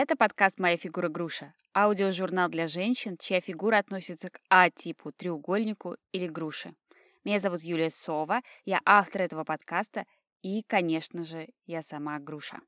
Это подкаст «Моя фигура груша» — аудиожурнал для женщин, чья фигура относится к А-типу, треугольнику или груши. Меня зовут Юлия Сова, я автор этого подкаста и, конечно же, я сама груша.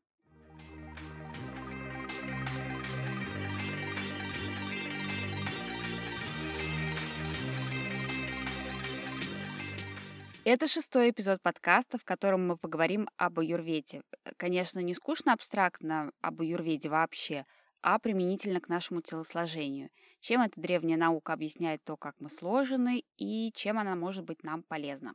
Это шестой эпизод подкаста, в котором мы поговорим об аюрведе. Конечно, не скучно абстрактно об аюрведе вообще, а применительно к нашему телосложению. Чем эта древняя наука объясняет то, как мы сложены, и чем она может быть нам полезна.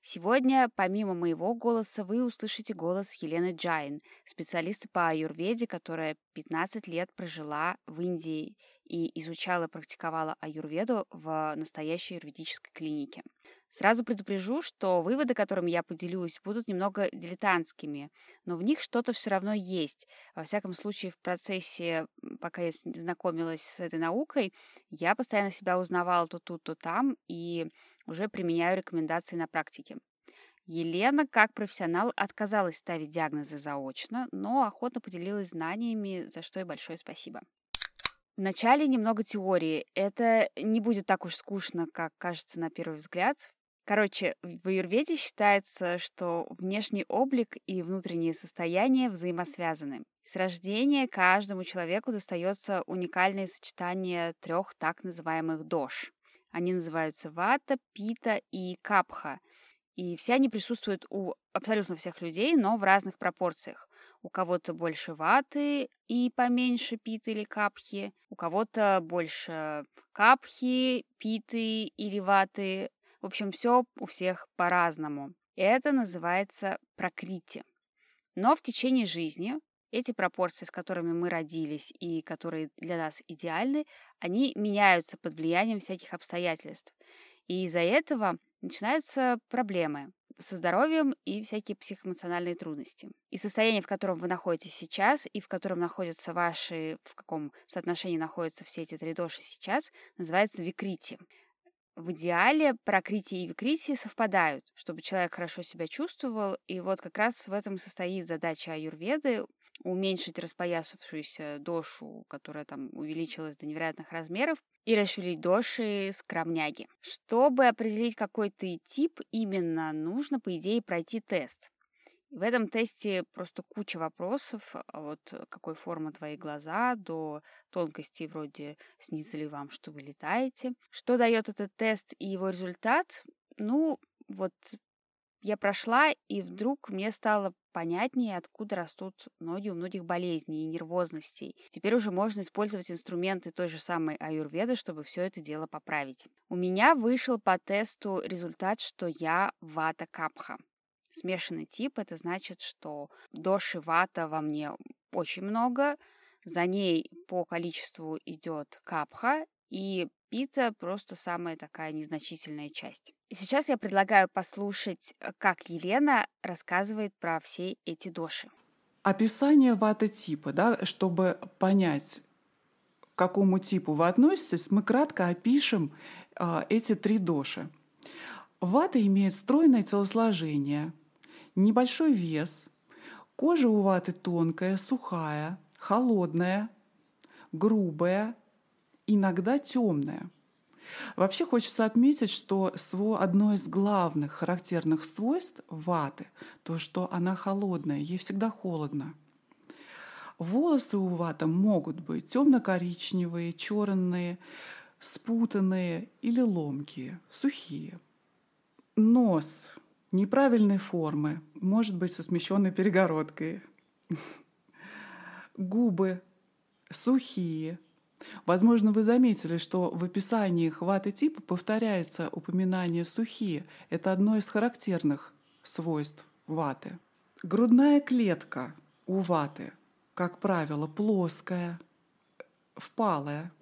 Сегодня, помимо моего голоса, вы услышите голос Елены Джайн, специалиста по аюрведе, которая 15 лет прожила в Индии и изучала и практиковала аюрведу в настоящей аюрведической клинике. Сразу предупрежу, что выводы, которыми я поделюсь, будут немного дилетантскими, но в них что-то все равно есть. Во всяком случае, в процессе, пока я знакомилась с этой наукой, я постоянно себя узнавала то тут, то там, и уже применяю рекомендации на практике. Елена, как профессионал, отказалась ставить диагнозы заочно, но охотно поделилась знаниями, за что и большое спасибо. Вначале немного теории. Это не будет так уж скучно, как кажется на первый взгляд. Короче, в аюрведе считается, что внешний облик и внутреннее состояние взаимосвязаны. С рождения каждому человеку достается уникальное сочетание трех так называемых дош. Они называются вата, пита и капха. И все они присутствуют у абсолютно всех людей, но в разных пропорциях. У кого-то больше ваты и поменьше питы или капхи, у кого-то больше капхи, питы или ваты, в общем, все у всех по-разному. Это называется прокрити. Но в течение жизни эти пропорции, с которыми мы родились и которые для нас идеальны, они меняются под влиянием всяких обстоятельств. И из-за этого начинаются проблемы со здоровьем и всякие психоэмоциональные трудности. И состояние, в котором вы находитесь сейчас, и в котором находятся ваши, в каком соотношении находятся все эти три доши сейчас, называется викрити. В идеале прокрытие и викритие совпадают, чтобы человек хорошо себя чувствовал, и вот как раз в этом состоит задача аюрведы уменьшить распоясавшуюся дошу, которая там увеличилась до невероятных размеров, и расшевелить доши скромняги. Чтобы определить, какой ты тип именно, нужно, по идее, пройти тест. В этом тесте просто куча вопросов, а вот какой формы твои глаза, до тонкостей вроде снится ли вам, что вы летаете. Что дает этот тест и его результат? Ну, вот я прошла, и вдруг мне стало понятнее, откуда растут ноги у многих болезней и нервозностей. Теперь уже можно использовать инструменты той же самой аюрведы, чтобы все это дело поправить. У меня вышел по тесту результат, что я вата капха. Смешанный тип — это значит, что доши вата во мне очень много, за ней по количеству идет капха, и пита просто самая такая незначительная часть. Сейчас я предлагаю послушать, э, как Елена рассказывает про все эти доши. Описание вата-типа, да, чтобы понять, к какому типу вы относитесь, мы кратко опишем э, эти три доши. Вата имеет стройное телосложение – небольшой вес, кожа у ваты тонкая, сухая, холодная, грубая, иногда темная. Вообще хочется отметить, что одно из главных характерных свойств ваты — то, что она холодная, ей всегда холодно. Волосы у вата могут быть темно-коричневые, черные, спутанные или ломкие, сухие. Нос неправильной формы, может быть, со смещенной перегородкой. Губы сухие. Возможно, вы заметили, что в описании хваты типа повторяется упоминание «сухие». Это одно из характерных свойств ваты. Грудная клетка у ваты, как правило, плоская, впалая.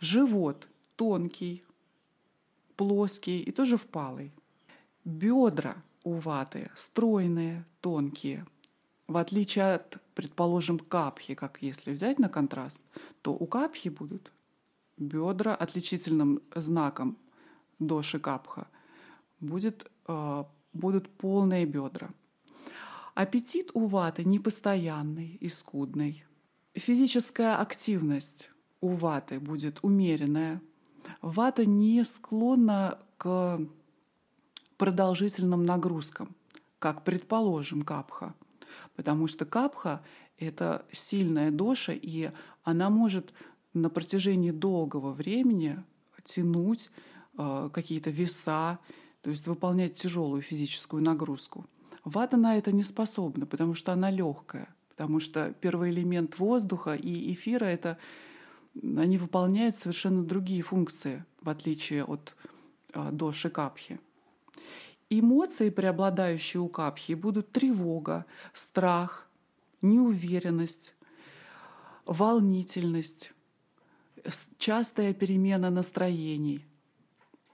Живот тонкий, плоский и тоже впалый. Бедра у ваты стройные, тонкие. В отличие от, предположим, капхи, как если взять на контраст, то у капхи будут бедра отличительным знаком доши капха будет, э, будут полные бедра. Аппетит у ваты непостоянный и скудный. Физическая активность у ваты будет умеренная. Вата не склонна к продолжительным нагрузкам, как, предположим, капха. Потому что капха — это сильная доша, и она может на протяжении долгого времени тянуть э, какие-то веса, то есть выполнять тяжелую физическую нагрузку. Вата на это не способна, потому что она легкая, потому что первый элемент воздуха и эфира это они выполняют совершенно другие функции, в отличие от э, доши капхи. Эмоции, преобладающие у капхи, будут тревога, страх, неуверенность, волнительность, частая перемена настроений.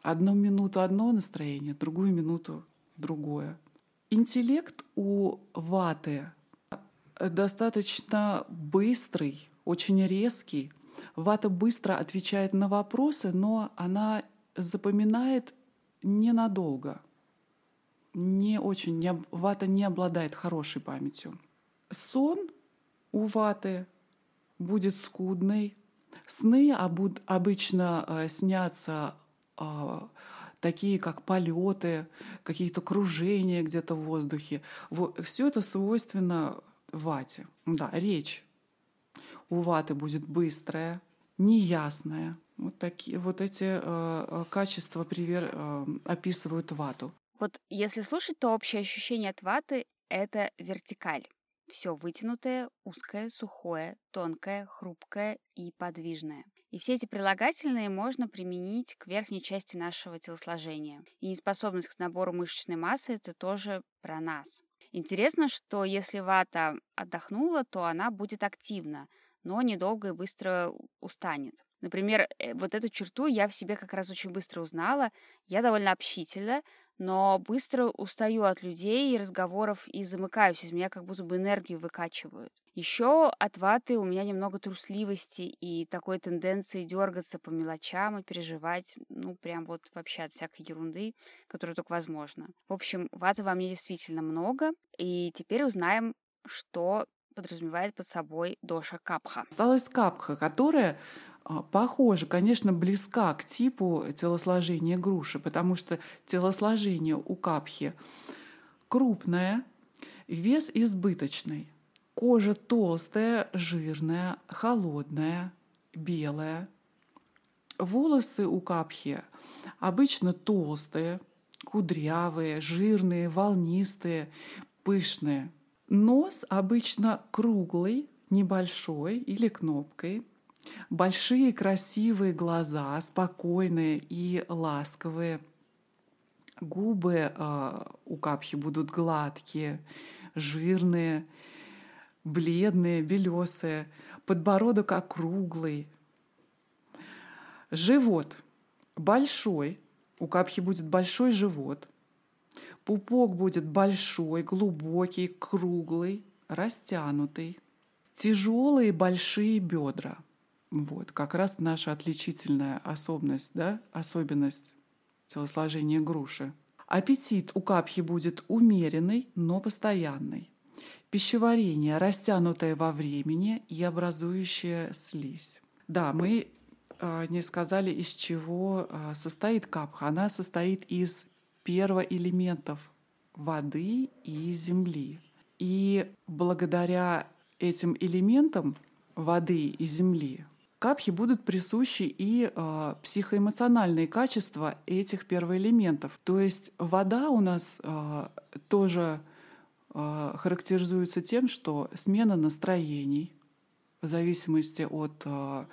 Одну минуту одно настроение, другую минуту другое. Интеллект у ваты достаточно быстрый, очень резкий. Вата быстро отвечает на вопросы, но она запоминает ненадолго. Не очень, не, вата не обладает хорошей памятью. Сон у ваты будет скудный. Сны обычно э, снятся а, такие как полеты, какие-то кружения где-то в воздухе. Вот, все это свойственно вате. Да, речь у ваты будет быстрая, неясная. Вот, такие, вот эти э, э качества привер, э, описывают вату. Вот если слушать, то общее ощущение от ваты — это вертикаль. Все вытянутое, узкое, сухое, тонкое, хрупкое и подвижное. И все эти прилагательные можно применить к верхней части нашего телосложения. И неспособность к набору мышечной массы — это тоже про нас. Интересно, что если вата отдохнула, то она будет активна, но недолго и быстро устанет. Например, э, вот эту черту я в себе как раз очень быстро узнала. Я довольно общительна, но быстро устаю от людей и разговоров и замыкаюсь. Из меня как будто бы энергию выкачивают. Еще от ваты у меня немного трусливости и такой тенденции дергаться по мелочам и переживать, ну, прям вот вообще от всякой ерунды, которая только возможно. В общем, ваты во мне действительно много, и теперь узнаем, что подразумевает под собой доша капха. Осталась капха, которая похожа, конечно, близка к типу телосложения груши, потому что телосложение у капхи крупное, вес избыточный. Кожа толстая, жирная, холодная, белая. Волосы у капхи обычно толстые, кудрявые, жирные, волнистые, пышные. Нос обычно круглый, небольшой или кнопкой – Большие красивые глаза, спокойные и ласковые. Губы э, у капхи будут гладкие, жирные, бледные, белесые. Подбородок округлый. Живот большой. У капхи будет большой живот. Пупок будет большой, глубокий, круглый, растянутый. Тяжелые большие бедра – вот, как раз наша отличительная особенность, да, особенность телосложения груши. Аппетит у капхи будет умеренный, но постоянный. Пищеварение растянутое во времени и образующее слизь. Да, мы э, не сказали, из чего э, состоит капха. Она состоит из первоэлементов воды и земли. И благодаря этим элементам воды и земли капхи будут присущи и э, психоэмоциональные качества этих первоэлементов. То есть вода у нас э, тоже э, характеризуется тем, что смена настроений в зависимости от э,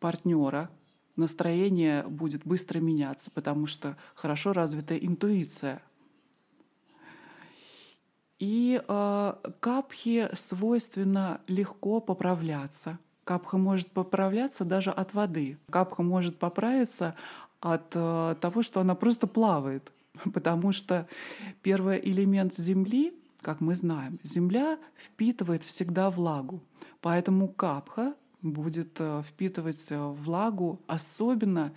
партнера настроение будет быстро меняться, потому что хорошо развитая интуиция. И э, капхи свойственно легко поправляться – Капха может поправляться даже от воды. Капха может поправиться от э, того, что она просто плавает. Потому что первый элемент Земли, как мы знаем, Земля впитывает всегда влагу. Поэтому капха будет э, впитывать э, влагу особенно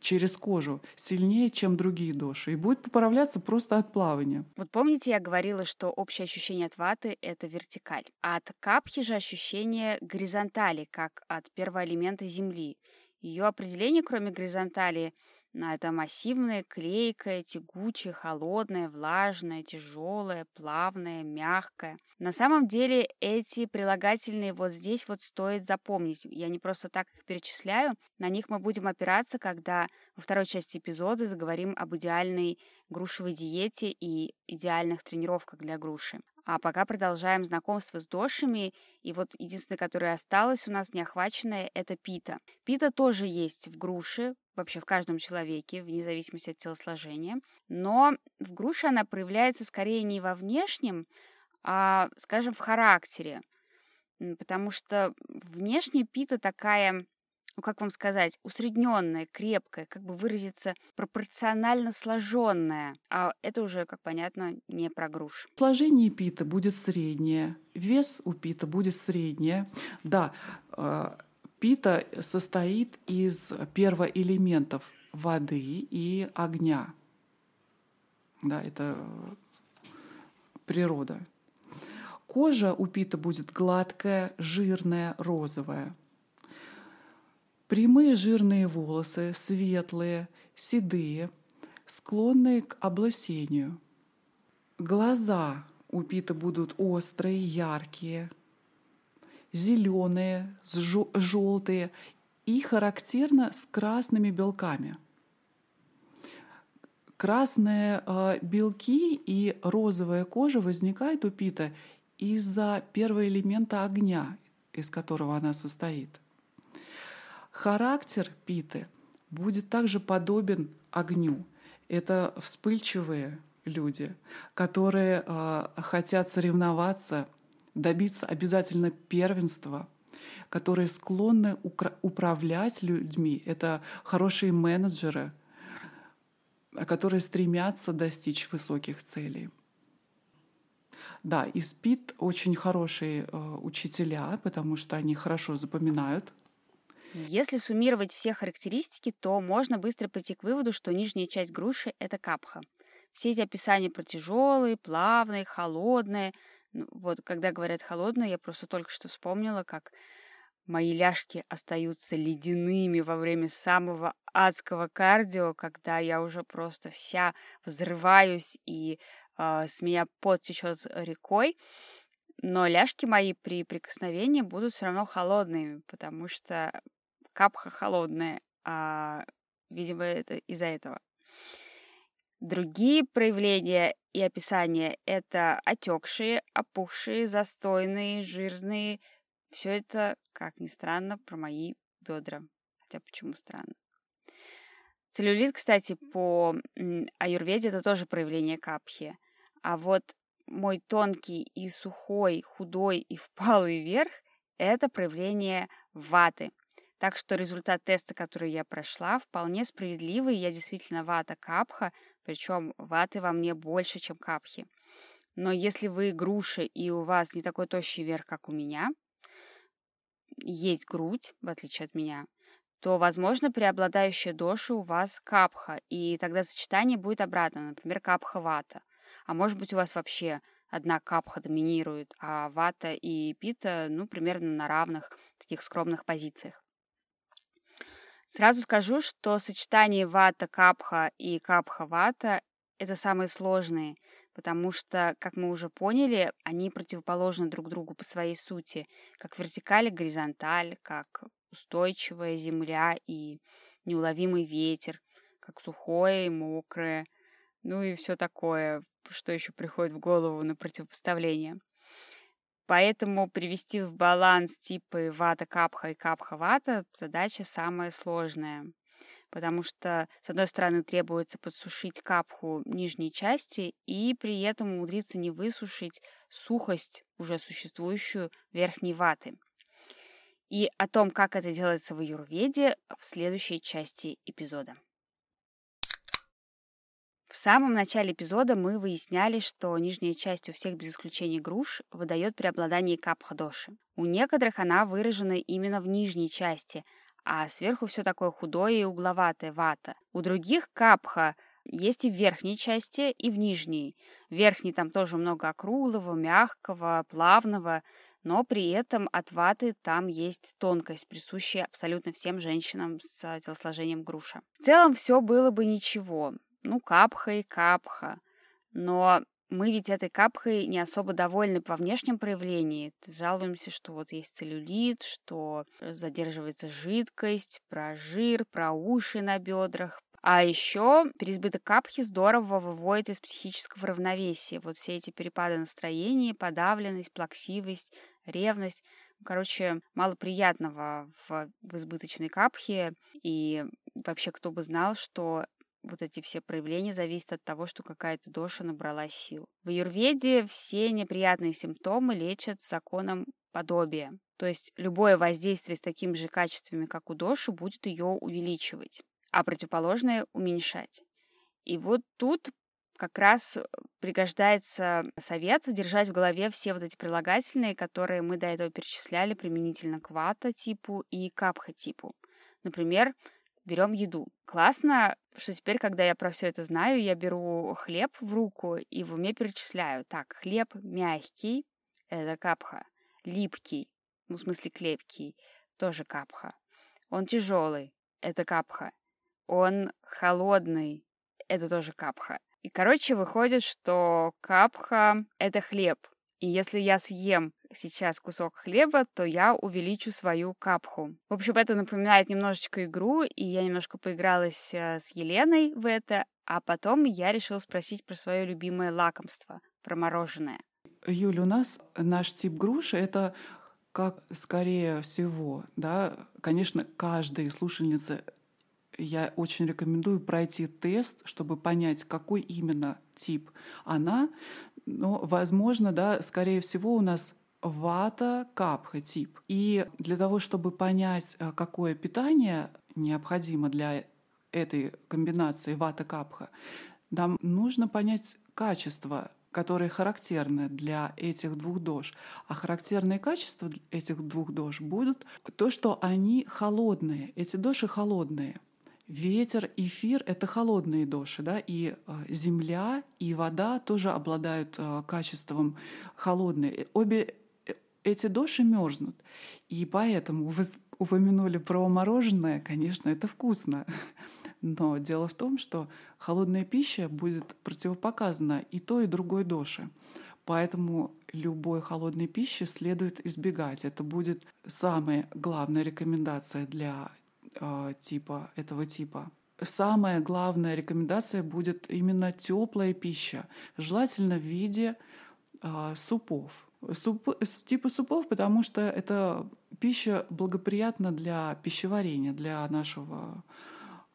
через кожу сильнее, чем другие доши, и будет поправляться просто от плавания. Вот помните, я говорила, что общее ощущение от ваты — это вертикаль, а от капхи же ощущение горизонтали, как от первого элемента Земли. Ее определение, кроме горизонтали, это массивное, клейкое, тягучее, холодное, влажное, тяжелое, плавное, мягкое. На самом деле эти прилагательные вот здесь вот стоит запомнить. Я не просто так их перечисляю. На них мы будем опираться, когда во второй части эпизода заговорим об идеальной грушевой диете и идеальных тренировках для груши. А пока продолжаем знакомство с дошами. И вот единственное, которое осталось у нас неохваченное, это пита. Пита тоже есть в груше, вообще в каждом человеке, вне зависимости от телосложения. Но в груше она проявляется скорее не во внешнем, а, скажем, в характере. Потому что внешне пита такая ну как вам сказать, усредненная, крепкая, как бы выразиться, пропорционально сложенная. А это уже, как понятно, не про груш. Сложение пита будет среднее, вес у пита будет среднее. Да, э, пита состоит из первоэлементов воды и огня. Да, это природа. Кожа у пита будет гладкая, жирная, розовая. Прямые жирные волосы, светлые, седые, склонные к облысению. Глаза у Пита будут острые, яркие, зеленые, желтые и характерно с красными белками. Красные э, белки и розовая кожа возникают у Пита из-за первого элемента огня, из которого она состоит. Характер Питы будет также подобен огню. Это вспыльчивые люди, которые э, хотят соревноваться, добиться обязательно первенства, которые склонны управлять людьми. Это хорошие менеджеры, которые стремятся достичь высоких целей. Да, и СПИД очень хорошие э, учителя, потому что они хорошо запоминают если суммировать все характеристики, то можно быстро прийти к выводу, что нижняя часть груши — это капха. Все эти описания про тяжелые, плавные, холодные. Ну, вот когда говорят холодные, я просто только что вспомнила, как мои ляжки остаются ледяными во время самого адского кардио, когда я уже просто вся взрываюсь и э, с меня пот течет рекой. Но ляжки мои при прикосновении будут все равно холодными, потому что капха холодная, а, видимо, это из-за этого. Другие проявления и описания — это отекшие, опухшие, застойные, жирные. Все это, как ни странно, про мои бедра. Хотя почему странно? Целлюлит, кстати, по аюрведе это тоже проявление капхи. А вот мой тонкий и сухой, худой и впалый верх — это проявление ваты — так что результат теста, который я прошла, вполне справедливый. Я действительно вата капха, причем ваты во мне больше, чем капхи. Но если вы груши и у вас не такой тощий верх, как у меня, есть грудь, в отличие от меня, то, возможно, преобладающая доша у вас капха, и тогда сочетание будет обратно, например, капха-вата. А может быть, у вас вообще одна капха доминирует, а вата и пита, ну, примерно на равных таких скромных позициях. Сразу скажу, что сочетание вата капха и капха вата это самые сложные, потому что, как мы уже поняли, они противоположны друг другу по своей сути, как вертикаль и горизонталь, как устойчивая земля и неуловимый ветер, как сухое и мокрое, ну и все такое, что еще приходит в голову на противопоставление. Поэтому привести в баланс типы вата-капха и капха-вата задача самая сложная. Потому что, с одной стороны, требуется подсушить капху нижней части и при этом умудриться не высушить сухость уже существующую верхней ваты. И о том, как это делается в аюрведе, в следующей части эпизода. В самом начале эпизода мы выясняли, что нижняя часть у всех без исключения груш выдает преобладание капха-доши. У некоторых она выражена именно в нижней части, а сверху все такое худое и угловатое вата. У других капха есть и в верхней части, и в нижней. В верхней там тоже много округлого, мягкого, плавного, но при этом от ваты там есть тонкость, присущая абсолютно всем женщинам с телосложением груша. В целом все было бы ничего. Ну, капха и капха. Но мы ведь этой капхой не особо довольны по внешнем проявлении. Жалуемся, что вот есть целлюлит, что задерживается жидкость, про жир, про уши на бедрах. А еще переизбыток капхи здорово выводит из психического равновесия. Вот все эти перепады настроения, подавленность, плаксивость, ревность. Короче, мало приятного в, в избыточной капхе. И вообще, кто бы знал, что вот эти все проявления зависят от того, что какая-то доша набрала сил. В аюрведе все неприятные симптомы лечат законом подобия. То есть любое воздействие с такими же качествами, как у доши, будет ее увеличивать, а противоположное уменьшать. И вот тут как раз пригождается совет держать в голове все вот эти прилагательные, которые мы до этого перечисляли применительно к вата-типу и капха-типу. Например, берем еду. Классно, что теперь, когда я про все это знаю, я беру хлеб в руку и в уме перечисляю. Так, хлеб мягкий, это капха. Липкий, ну, в смысле клепкий, тоже капха. Он тяжелый, это капха. Он холодный, это тоже капха. И, короче, выходит, что капха — это хлеб. И если я съем сейчас кусок хлеба, то я увеличу свою капху. В общем, это напоминает немножечко игру, и я немножко поигралась э, с Еленой в это, а потом я решила спросить про свое любимое лакомство, про мороженое. Юля, у нас наш тип груши — это как скорее всего, да, конечно, каждая слушательница я очень рекомендую пройти тест, чтобы понять, какой именно тип она. Но, возможно, да, скорее всего, у нас вата капха тип. И для того, чтобы понять, э, какое питание необходимо для этой комбинации вата капха, нам нужно понять качество которые характерны для этих двух дож. А характерные качества этих двух дож будут то, что они холодные. Эти доши холодные. Ветер, эфир — это холодные доши, да, и э, земля, и вода тоже обладают э, качеством холодные. Обе эти доши мерзнут. И поэтому вы упомянули про мороженое, конечно, это вкусно. Но дело в том, что холодная пища будет противопоказана и той, и другой доше. Поэтому любой холодной пищи следует избегать. Это будет самая главная рекомендация для э, типа этого типа. Самая главная рекомендация будет именно теплая пища, желательно в виде э, супов. Суп, типа супов, потому что это пища благоприятна для пищеварения, для нашего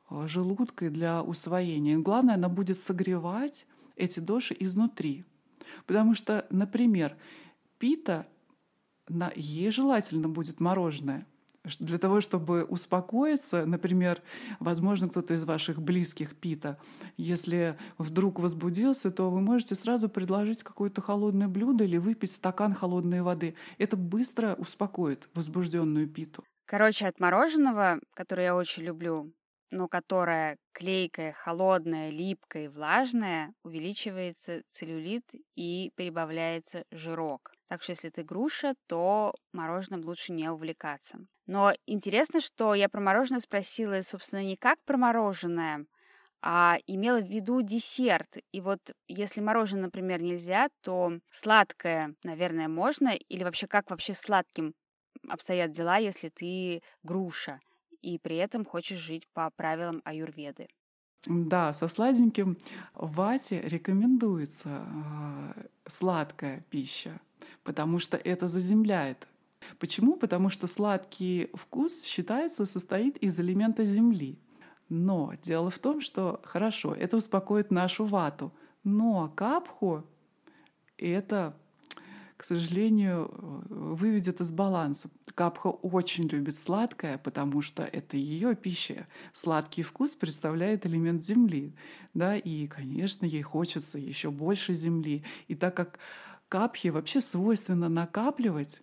желудка и для усвоения. Главное, она будет согревать эти доши изнутри. Потому что, например, пита, на, ей желательно будет мороженое – для того, чтобы успокоиться, например, возможно, кто-то из ваших близких пита, если вдруг возбудился, то вы можете сразу предложить какое-то холодное блюдо или выпить стакан холодной воды. Это быстро успокоит возбужденную питу. Короче, от мороженого, которое я очень люблю, но которое клейкое, холодное, липкое и влажное, увеличивается целлюлит и прибавляется жирок. Так что если ты груша, то мороженым лучше не увлекаться. Но интересно, что я про мороженое спросила, собственно, не как про мороженое, а имела в виду десерт. И вот если мороженое, например, нельзя, то сладкое, наверное, можно. Или вообще как вообще сладким обстоят дела, если ты груша и при этом хочешь жить по правилам аюрведы? Да, со сладеньким в вате рекомендуется э, сладкая пища потому что это заземляет. Почему? Потому что сладкий вкус считается состоит из элемента земли. Но дело в том, что хорошо, это успокоит нашу вату, но капху это, к сожалению, выведет из баланса. Капха очень любит сладкое, потому что это ее пища. Сладкий вкус представляет элемент земли, да, и, конечно, ей хочется еще больше земли. И так как капхи вообще свойственно накапливать,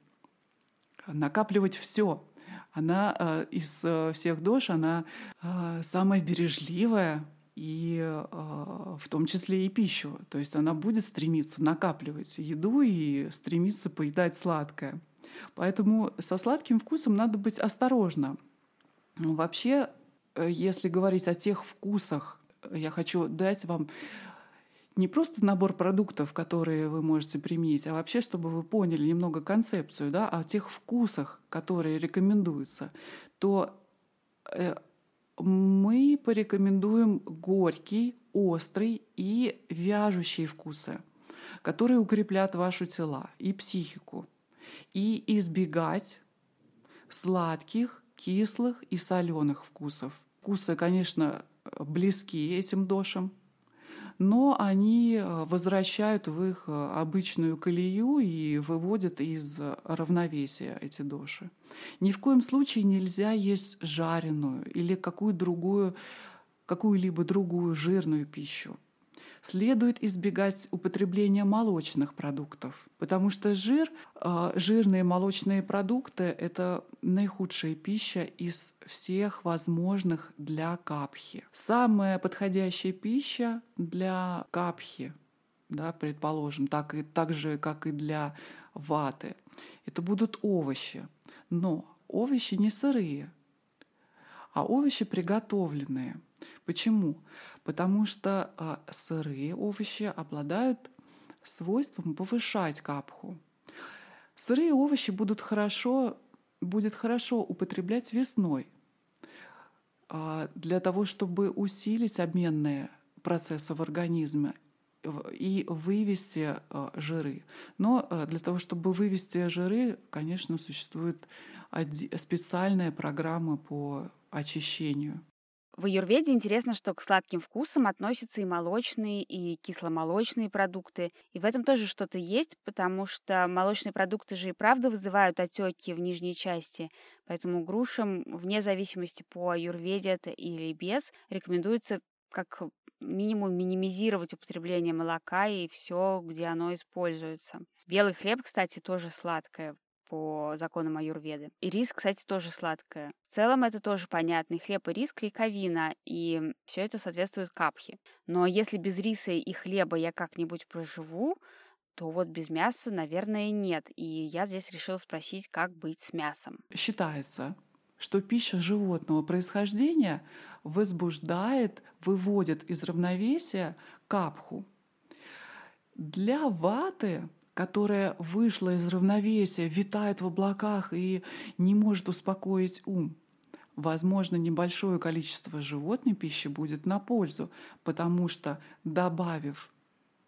накапливать все. Она э, из э, всех дож, она э, самая бережливая, и э, в том числе и пищу. То есть она будет стремиться накапливать еду и стремиться поедать сладкое. Поэтому со сладким вкусом надо быть осторожно. Вообще, если говорить о тех вкусах, я хочу дать вам не просто набор продуктов, которые вы можете применить, а вообще, чтобы вы поняли немного концепцию, да, о тех вкусах, которые рекомендуются, то э, мы порекомендуем горький, острый и вяжущие вкусы, которые укреплят ваши тела и психику. И избегать сладких, кислых и соленых вкусов. Вкусы, конечно, близки этим дошам, но они э, возвращают в их э, обычную колею и выводят из равновесия эти доши. Ни в коем случае нельзя есть жареную или какую другую, какую-либо другую жирную пищу следует избегать употребления молочных продуктов, потому что жир, а, жирные молочные продукты — это наихудшая пища из всех возможных для капхи. Самая подходящая пища для капхи, да, предположим, так, и, так же, как и для ваты, это будут овощи. Но овощи не сырые, а овощи приготовленные. Почему? Потому что а, сырые овощи обладают свойством повышать капху. Сырые овощи будут хорошо, будет хорошо употреблять весной а, для того, чтобы усилить обменные процессы в организме и вывести а, жиры. Но для того, чтобы вывести жиры, конечно, существует специальная программа по очищению. В аюрведе интересно, что к сладким вкусам относятся и молочные, и кисломолочные продукты. И в этом тоже что-то есть, потому что молочные продукты же и правда вызывают отеки в нижней части. Поэтому грушам, вне зависимости по аюрведе это или без, рекомендуется как минимум минимизировать употребление молока и все, где оно используется. Белый хлеб, кстати, тоже сладкое по законам аюрведы. И рис, кстати, тоже сладкое. В целом это тоже понятно. И хлеб и рис — клейковина, и все это соответствует капхе. Но если без риса и хлеба я как-нибудь проживу, то вот без мяса, наверное, нет. И я здесь решила спросить, как быть с мясом. Считается, что пища животного происхождения возбуждает, выводит из равновесия капху. Для ваты которая вышла из равновесия, витает в облаках и не может успокоить ум. Возможно, небольшое количество животной пищи будет на пользу, потому что, добавив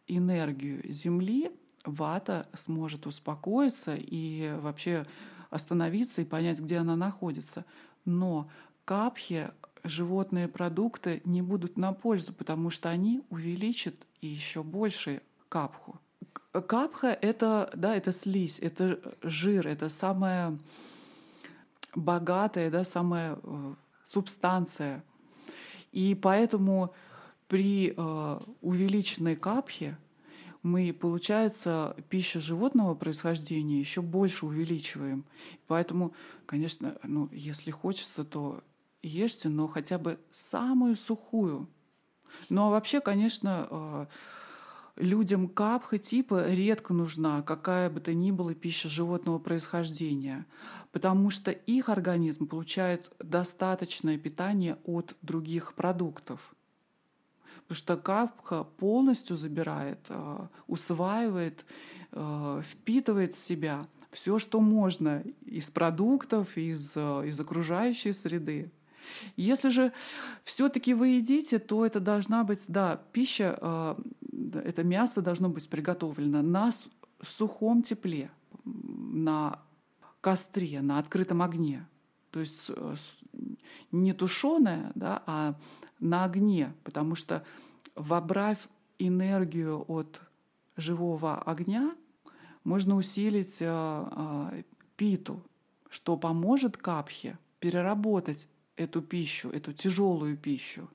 энергию Земли, вата сможет успокоиться и вообще остановиться и понять, где она находится. Но капхи, животные продукты не будут на пользу, потому что они увеличат еще больше капху. Капха — это, да, это слизь, это жир, это самая богатая, да, самая э, субстанция. И поэтому при э, увеличенной капхе мы, получается, пища животного происхождения еще больше увеличиваем. Поэтому, конечно, ну, если хочется, то ешьте, но хотя бы самую сухую. Ну а вообще, конечно, э, людям капха типа редко нужна какая бы то ни была пища животного происхождения, потому что их организм получает достаточное питание от других продуктов. Потому что капха полностью забирает, э, усваивает, э, впитывает в себя все, что можно из продуктов, из, э, из окружающей среды. Если же все-таки вы едите, то это должна быть, да, пища, это мясо должно быть приготовлено на сухом тепле, на костре, на открытом огне. То есть э, не тушеное, да, а на огне, потому что вобрав энергию от живого огня, можно усилить э, питу, что поможет капхе переработать эту пищу, эту тяжелую пищу.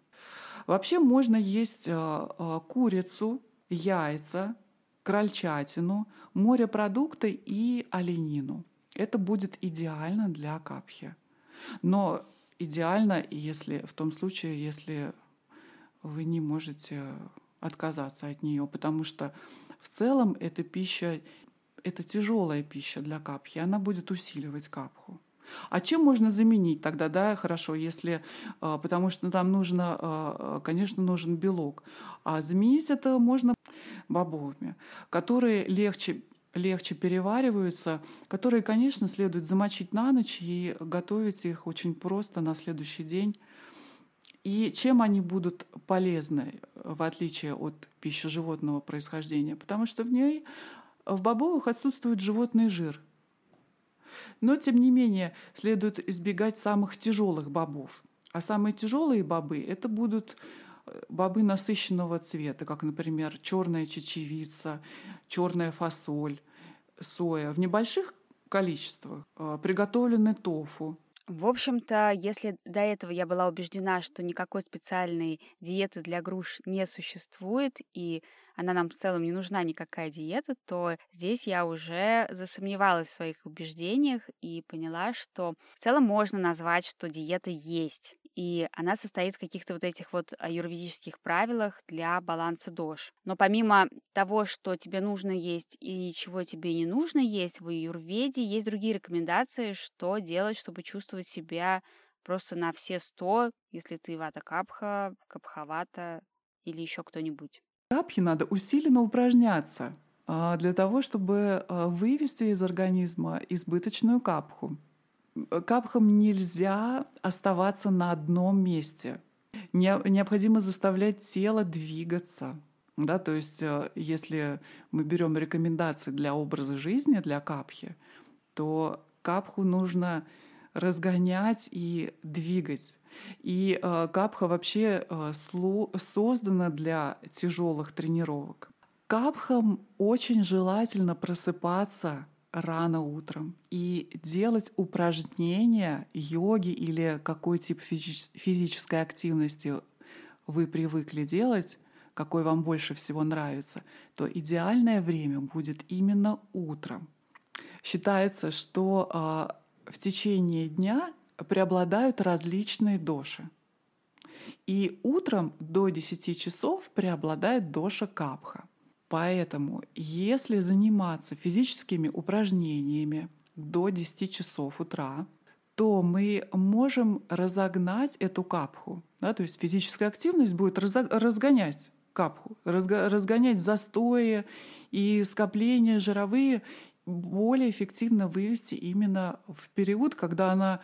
Вообще можно есть э, э, курицу, яйца, крольчатину, морепродукты и оленину. Это будет идеально для капхи. Но идеально, если в том случае, если вы не можете отказаться от нее, потому что в целом эта пища, это тяжелая пища для капхи, она будет усиливать капху. А чем можно заменить тогда, да, хорошо, если, а, потому что там нужно, а, конечно, нужен белок, а заменить это можно бобовыми, которые легче легче перевариваются, которые, конечно, следует замочить на ночь и готовить их очень просто на следующий день. И чем они будут полезны, в отличие от пищи животного происхождения? Потому что в ней, в бобовых отсутствует животный жир – но, тем не менее, следует избегать самых тяжелых бобов. А самые тяжелые бобы – это будут э, бобы насыщенного цвета, как, например, черная чечевица, черная фасоль, соя. В небольших количествах э, приготовленный тофу, в общем-то, если до этого я была убеждена, что никакой специальной диеты для груш не существует, и она нам в целом не нужна никакая диета, то здесь я уже засомневалась в своих убеждениях и поняла, что в целом можно назвать, что диета есть и она состоит в каких-то вот этих вот аюрведических правилах для баланса дож. Но помимо того, что тебе нужно есть и чего тебе не нужно есть, в аюрведе есть другие рекомендации, что делать, чтобы чувствовать себя просто на все сто, если ты вата капха, капхавата или еще кто-нибудь. Капхи надо усиленно упражняться а, для того, чтобы а, вывести из организма избыточную капху. Капхам нельзя оставаться на одном месте. Необходимо заставлять тело двигаться. Да, то есть, э, если мы берем рекомендации для образа жизни, для капхи, то капху нужно разгонять и двигать. И э, капха вообще э, создана для тяжелых тренировок. Капхам очень желательно просыпаться рано утром и делать упражнения йоги или какой тип физической активности вы привыкли делать, какой вам больше всего нравится, то идеальное время будет именно утром. Считается, что э, в течение дня преобладают различные доши. И утром до 10 часов преобладает доша капха. Поэтому, если заниматься физическими упражнениями до 10 часов утра, то мы можем разогнать эту капху. Да, то есть физическая активность будет разгонять капху, разгонять застои и скопления жировые, более эффективно вывести именно в период, когда она,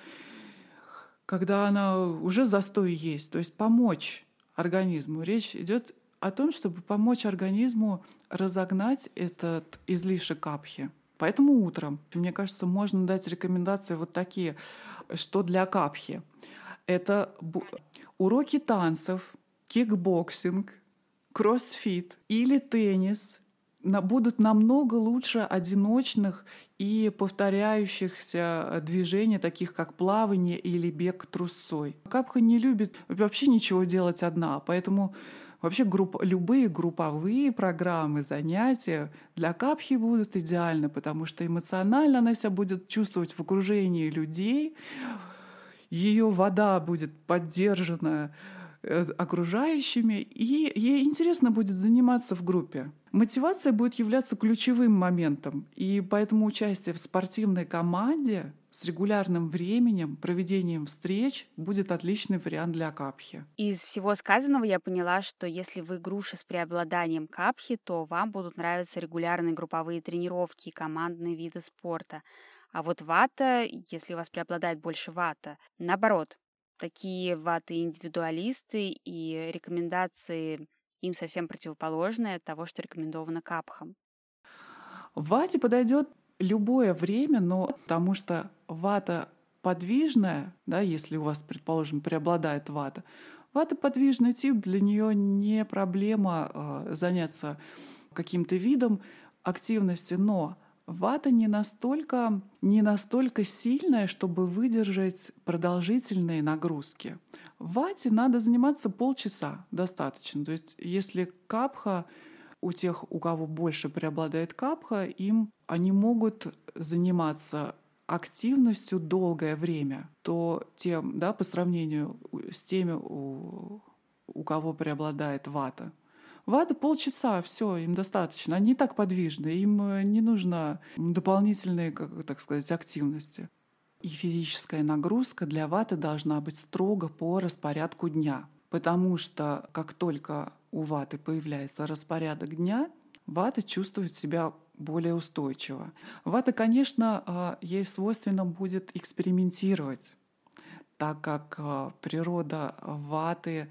когда она уже застой есть. То есть помочь организму. Речь идет о том, чтобы помочь организму разогнать этот излишек капхи. Поэтому утром, мне кажется, можно дать рекомендации вот такие, что для капхи. Это уроки танцев, кикбоксинг, кроссфит или теннис будут намного лучше одиночных и повторяющихся движений, таких как плавание или бег трусцой. Капха не любит вообще ничего делать одна, поэтому Вообще групп, любые групповые программы, занятия для капхи будут идеальны, потому что эмоционально она себя будет чувствовать в окружении людей, ее вода будет поддержана э, окружающими, и ей интересно будет заниматься в группе. Мотивация будет являться ключевым моментом, и поэтому участие в спортивной команде с регулярным временем, проведением встреч будет отличный вариант для капхи. Из всего сказанного я поняла, что если вы груша с преобладанием капхи, то вам будут нравиться регулярные групповые тренировки и командные виды спорта. А вот вата, если у вас преобладает больше вата, наоборот, такие ваты-индивидуалисты и рекомендации им совсем противоположные от того, что рекомендовано капхам. Вате подойдет любое время, но потому что вата подвижная, да, если у вас, предположим, преобладает вата, вата подвижный тип, для нее не проблема э, заняться каким-то видом активности, но вата не настолько, не настолько сильная, чтобы выдержать продолжительные нагрузки. В вате надо заниматься полчаса, достаточно. То есть если капха у тех, у кого больше преобладает капха, им они могут заниматься активностью долгое время, то тем, да, по сравнению с теми, у, у кого преобладает вата, Вата полчаса, все, им достаточно. Они так подвижны, им э, не нужно дополнительные, как, так сказать, активности. И физическая нагрузка для ваты должна быть строго по распорядку дня. Потому что как только у ваты появляется распорядок дня, вата чувствует себя более устойчиво. Вата, конечно, а, ей свойственно будет экспериментировать, так как а, природа ваты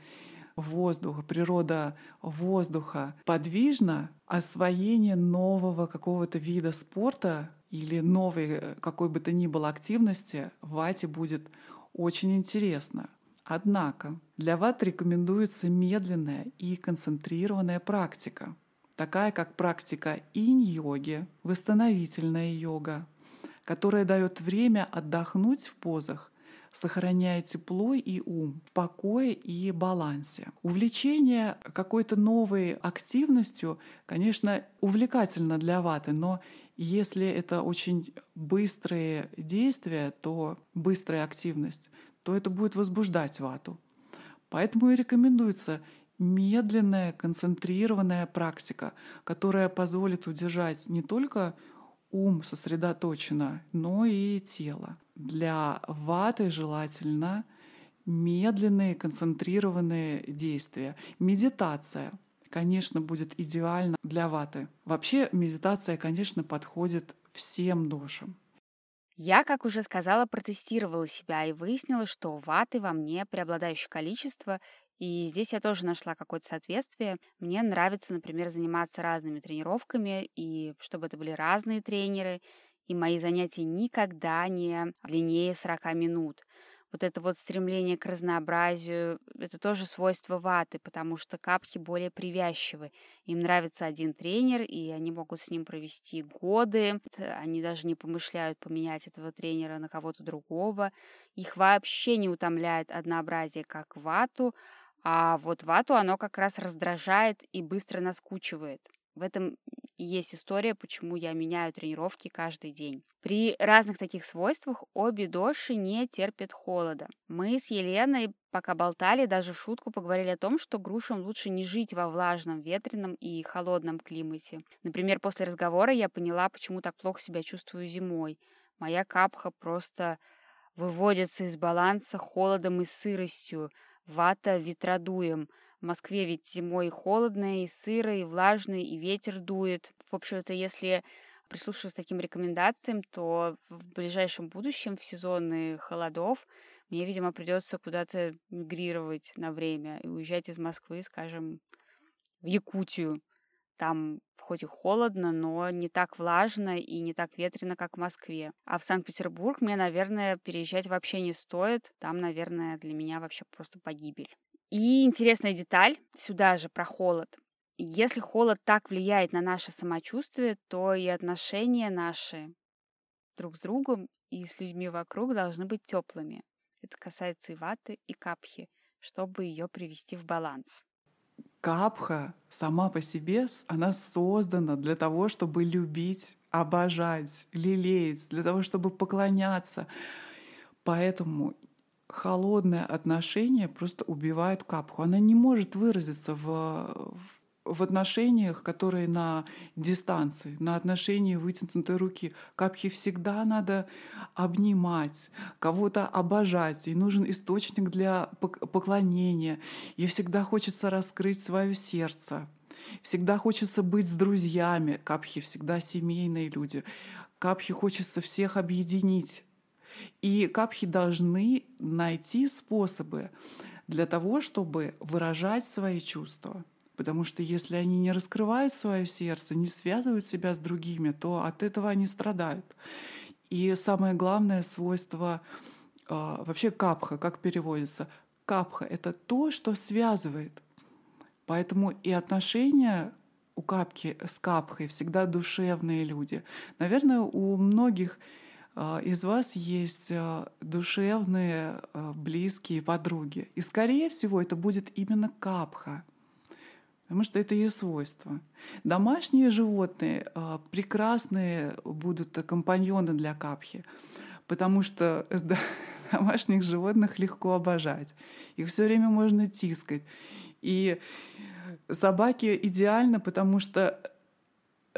воздуха, природа воздуха подвижна, освоение нового какого-то вида спорта или новой э, какой бы то ни было активности вате будет очень интересно. Однако для ват рекомендуется медленная и концентрированная практика, такая как практика инь-йоги, восстановительная йога, которая дает время отдохнуть в позах сохраняя тепло и ум в покое и балансе. Увлечение какой-то новой активностью, конечно, увлекательно для ваты, но если это очень быстрые действия, то быстрая активность, то это будет возбуждать вату. Поэтому и рекомендуется медленная, концентрированная практика, которая позволит удержать не только ум сосредоточено, но и тело. Для ваты желательно медленные, концентрированные действия. Медитация, конечно, будет идеально для ваты. Вообще медитация, конечно, подходит всем душам. Я, как уже сказала, протестировала себя и выяснила, что ваты во мне преобладающее количество, и здесь я тоже нашла какое-то соответствие. Мне нравится, например, заниматься разными тренировками, и чтобы это были разные тренеры, и мои занятия никогда не длиннее 40 минут. Вот это вот стремление к разнообразию, это тоже свойство ваты, потому что капхи более привязчивы. Им нравится один тренер, и они могут с ним провести годы. Они даже не помышляют поменять этого тренера на кого-то другого. Их вообще не утомляет однообразие, как вату, а вот вату оно как раз раздражает и быстро наскучивает. В этом есть история, почему я меняю тренировки каждый день. При разных таких свойствах обе доши не терпят холода. Мы с Еленой, пока болтали, даже в шутку поговорили о том, что грушам лучше не жить во влажном, ветреном и холодном климате. Например, после разговора я поняла, почему так плохо себя чувствую зимой. Моя капха просто выводится из баланса холодом и сыростью, вата ветродуем. В Москве ведь зимой холодно, и сыро, и влажно, и ветер дует. В общем-то, если прислушиваться таким рекомендациям, то в ближайшем будущем, в сезоны холодов, мне, видимо, придется куда-то мигрировать на время и уезжать из Москвы, скажем, в Якутию. Там хоть и холодно, но не так влажно и не так ветрено, как в Москве. А в Санкт-Петербург мне, наверное, переезжать вообще не стоит. Там, наверное, для меня вообще просто погибель. И интересная деталь сюда же про холод. Если холод так влияет на наше самочувствие, то и отношения наши друг с другом и с людьми вокруг должны быть теплыми. Это касается и ваты, и капхи, чтобы ее привести в баланс. Капха сама по себе, она создана для того, чтобы любить, обожать, лелеять, для того, чтобы поклоняться. Поэтому холодное отношение просто убивает капху. Она не может выразиться в, в в отношениях, которые на дистанции, на отношении вытянутой руки. Капхи всегда надо обнимать, кого-то обожать. И нужен источник для поклонения. И всегда хочется раскрыть свое сердце. Всегда хочется быть с друзьями. Капхи всегда семейные люди. Капхи хочется всех объединить. И капхи должны найти способы для того, чтобы выражать свои чувства. Потому что если они не раскрывают свое сердце, не связывают себя с другими, то от этого они страдают. И самое главное свойство э, вообще капха, как переводится, капха — это то, что связывает. Поэтому и отношения у капки с капхой всегда душевные люди. Наверное, у многих э, из вас есть э, душевные, близкие подруги. И, скорее всего, это будет именно капха — потому что это ее свойство. Домашние животные а, прекрасные будут компаньоны для капхи, потому что домашних животных легко обожать. Их все время можно тискать. И собаки идеально, потому что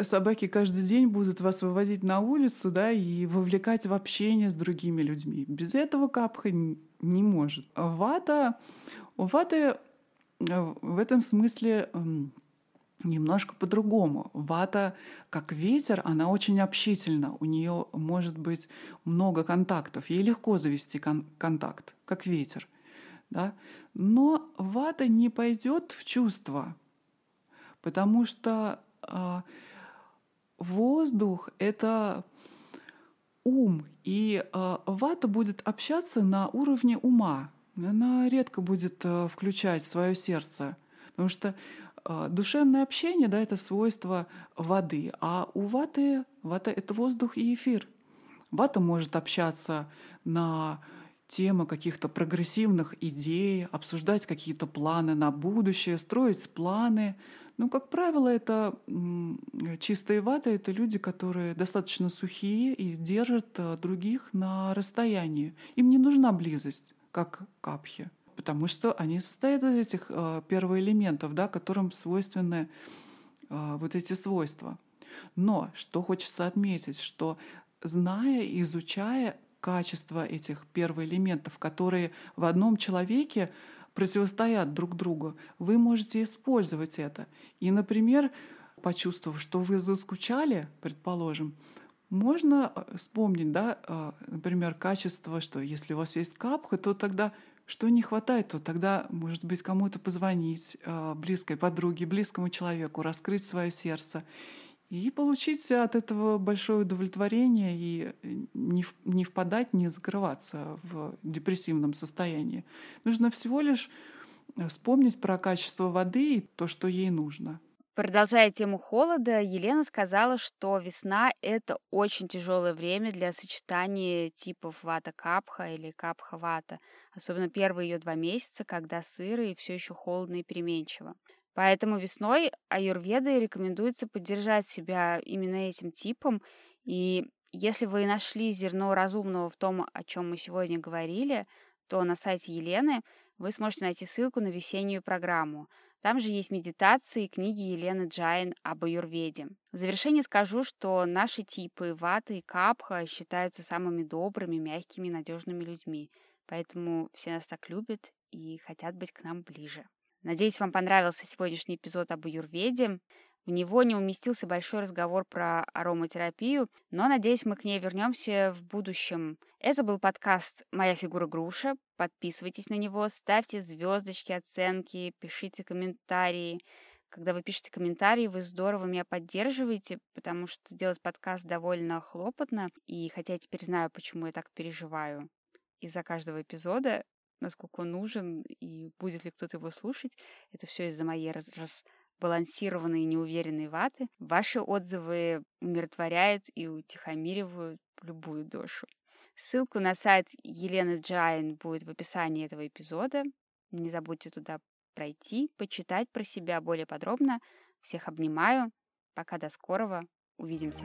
собаки каждый день будут вас выводить на улицу, да, и вовлекать в общение с другими людьми. Без этого капха не может. Вата, у ваты э, в этом смысле немножко по-другому. Вата, как ветер, она очень общительна. У нее может быть много контактов. Ей легко завести кон- контакт, как ветер. Да? Но вата не пойдет в чувства, потому что э, воздух — это ум, и э, вата будет общаться на уровне ума. Она редко будет э, включать свое сердце, потому что э, душевное общение, да, это свойство воды, а у ваты вата — это воздух и эфир. Вата может общаться на темы каких-то прогрессивных идей, обсуждать какие-то планы на будущее, строить планы, ну, как правило, это чистые ваты, это люди, которые достаточно сухие и держат э, других на расстоянии. Им не нужна близость, как капхи, потому что они состоят из этих э, первоэлементов, да, которым свойственны э, вот эти свойства. Но что хочется отметить, что зная, изучая качества этих первоэлементов, которые в одном человеке противостоят друг другу, вы можете использовать это. И, например, почувствовав, что вы заскучали, предположим, можно э, вспомнить, да, э, например, качество, что если у вас есть капха, то тогда что не хватает, то тогда, может быть, кому-то позвонить, э, близкой подруге, близкому человеку, раскрыть свое сердце и получить от этого большое удовлетворение и э, не, не впадать, не закрываться в депрессивном состоянии. Нужно всего лишь э, вспомнить про качество воды и то, что ей нужно. Продолжая тему холода, Елена сказала, что весна — это очень тяжелое время для сочетания типов вата-капха или капха-вата, особенно первые ее два месяца, когда сыро и все еще холодно и переменчиво. Поэтому весной аюрведой рекомендуется поддержать себя именно этим типом. И если вы нашли зерно разумного в том, о чем мы сегодня говорили, то на сайте Елены вы сможете найти ссылку на весеннюю программу. Там же есть медитации и книги Елены Джайн об аюрведе. В завершение скажу, что наши типы ваты и капха считаются самыми добрыми, мягкими, надежными людьми. Поэтому все нас так любят и хотят быть к нам ближе. Надеюсь, вам понравился сегодняшний эпизод об аюрведе. В него не уместился большой разговор про ароматерапию, но, надеюсь, мы к ней вернемся в будущем. Это был подкаст «Моя фигура груша». Подписывайтесь на него, ставьте звездочки, оценки, пишите комментарии. Когда вы пишете комментарии, вы здорово меня поддерживаете, потому что делать подкаст довольно хлопотно. И хотя я теперь знаю, почему я так переживаю из-за каждого эпизода, насколько он нужен и будет ли кто-то его слушать. Это все из-за моей раз разбалансированной и неуверенной ваты. Ваши отзывы умиротворяют и утихомиривают любую душу. Ссылку на сайт Елены Джайн будет в описании этого эпизода. Не забудьте туда пройти, почитать про себя более подробно. Всех обнимаю. Пока до скорого. Увидимся.